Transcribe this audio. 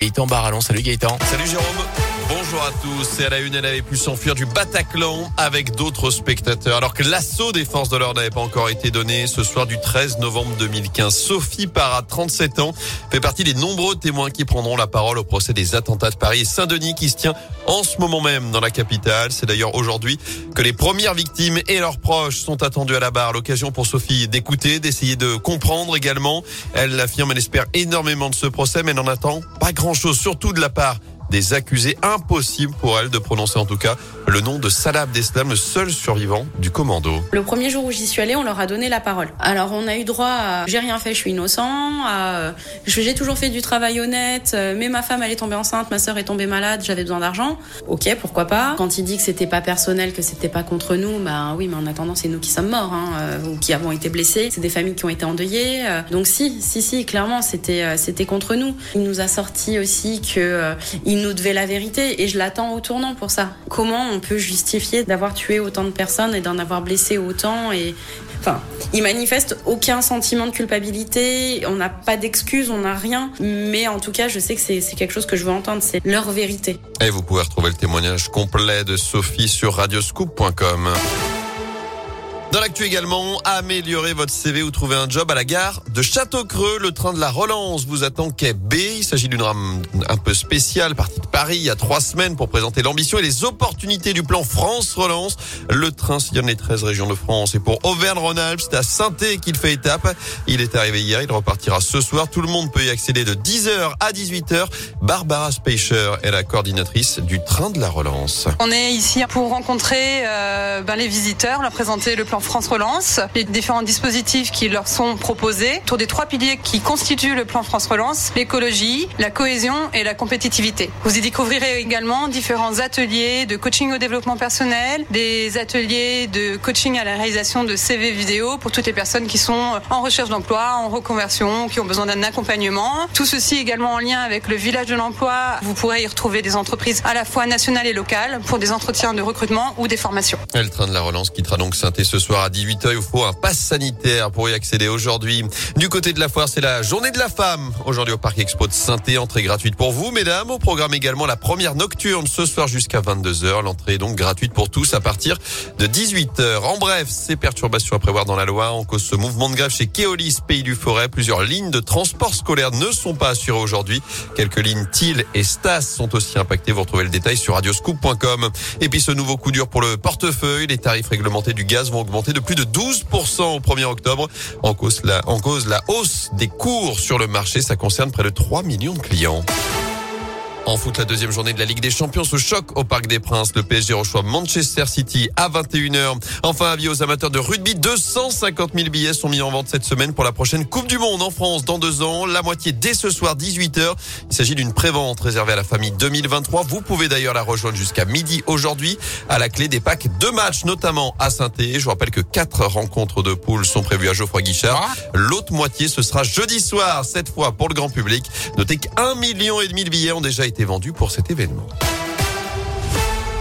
Gaëtan Barallon, salut Gaëtan. Salut Jérôme. Bonjour à tous. Et à la une, elle avait pu s'enfuir du Bataclan avec d'autres spectateurs. Alors que l'assaut des forces de l'ordre n'avait pas encore été donné ce soir du 13 novembre 2015. Sophie Parra, 37 ans, fait partie des nombreux témoins qui prendront la parole au procès des attentats de Paris et Saint-Denis qui se tient en ce moment même dans la capitale. C'est d'ailleurs aujourd'hui que les premières victimes et leurs proches sont attendus à la barre. L'occasion pour Sophie d'écouter, d'essayer de comprendre également. Elle l'affirme, elle espère énormément de ce procès, mais n'en attend pas grand chose, surtout de la part des accusés. Impossible pour elle de prononcer en tout cas le nom de Salah Abdeslam, le seul survivant du commando. Le premier jour où j'y suis allée, on leur a donné la parole. Alors on a eu droit à j'ai rien fait, je suis innocent, j'ai toujours fait du travail honnête, mais ma femme elle est tombée enceinte, ma sœur est tombée malade, j'avais besoin d'argent. Ok, pourquoi pas. Quand il dit que c'était pas personnel, que c'était pas contre nous, bah oui, mais en attendant c'est nous qui sommes morts hein, euh, ou qui avons été blessés. C'est des familles qui ont été endeuillées. Euh. donc si, si, si, clairement c'était euh, c'était contre nous. Il nous a sorti aussi que nous devait la vérité et je l'attends au tournant pour ça. Comment on peut justifier d'avoir tué autant de personnes et d'en avoir blessé autant et enfin, ils manifestent aucun sentiment de culpabilité, on n'a pas d'excuses, on n'a rien, mais en tout cas, je sais que c'est quelque chose que je veux entendre, c'est leur vérité. Et vous pouvez retrouver le témoignage complet de Sophie sur radioscoop.com. Dans l'actu également, améliorer votre CV ou trouver un job à la gare de Château-Creux. Le train de la relance vous attend quai B. Il s'agit d'une rame un peu spéciale, partie de Paris il y a trois semaines pour présenter l'ambition et les opportunités du plan France Relance. Le train sillonne les 13 régions de France et pour Auvergne-Rhône-Alpes, c'est à saint qu'il fait étape. Il est arrivé hier, il repartira ce soir. Tout le monde peut y accéder de 10h à 18h. Barbara Speicher est la coordinatrice du train de la relance. On est ici pour rencontrer euh, ben, les visiteurs, leur présenter le plan France Relance, les différents dispositifs qui leur sont proposés autour des trois piliers qui constituent le plan France Relance, l'écologie, la cohésion et la compétitivité. Vous y découvrirez également différents ateliers de coaching au développement personnel, des ateliers de coaching à la réalisation de CV vidéo pour toutes les personnes qui sont en recherche d'emploi, en reconversion, qui ont besoin d'un accompagnement. Tout ceci également en lien avec le village de l'emploi. Vous pourrez y retrouver des entreprises à la fois nationales et locales pour des entretiens de recrutement ou des formations. le train de la relance quittera donc saint ce soir à 18h. Il faut un pass sanitaire pour y accéder aujourd'hui. Du côté de la foire, c'est la journée de la femme. Aujourd'hui au Parc Expo de saint entrée gratuite pour vous, mesdames. Au programme également la première nocturne ce soir jusqu'à 22h. L'entrée est donc gratuite pour tous à partir de 18h. En bref, ces perturbations à prévoir dans la loi en cause ce mouvement de grève chez Keolis, Pays du Forêt. Plusieurs lignes de transport scolaire ne sont pas assurées aujourd'hui. Quelques lignes TIL et STAS sont aussi impactées. Vous retrouvez le détail sur radioscoop.com. Et puis ce nouveau coup dur pour le portefeuille. Les tarifs réglementés du gaz vont augmenter de plus de 12% au 1er octobre. En cause, la, en cause la hausse des cours sur le marché. Ça concerne près de 3 millions de clients. En foot, la deuxième journée de la Ligue des Champions se choque au Parc des Princes. Le PSG reçoit Manchester City à 21h. Enfin, avis aux amateurs de rugby, 250 000 billets sont mis en vente cette semaine pour la prochaine Coupe du Monde en France dans deux ans. La moitié dès ce soir, 18h. Il s'agit d'une prévente réservée à la famille 2023. Vous pouvez d'ailleurs la rejoindre jusqu'à midi aujourd'hui à la clé des packs. Deux matchs, notamment à saint Je vous rappelle que quatre rencontres de poules sont prévues à Geoffroy Guichard. L'autre moitié, ce sera jeudi soir, cette fois pour le grand public. Notez qu'un million et demi de billets ont déjà été vendu pour cet événement.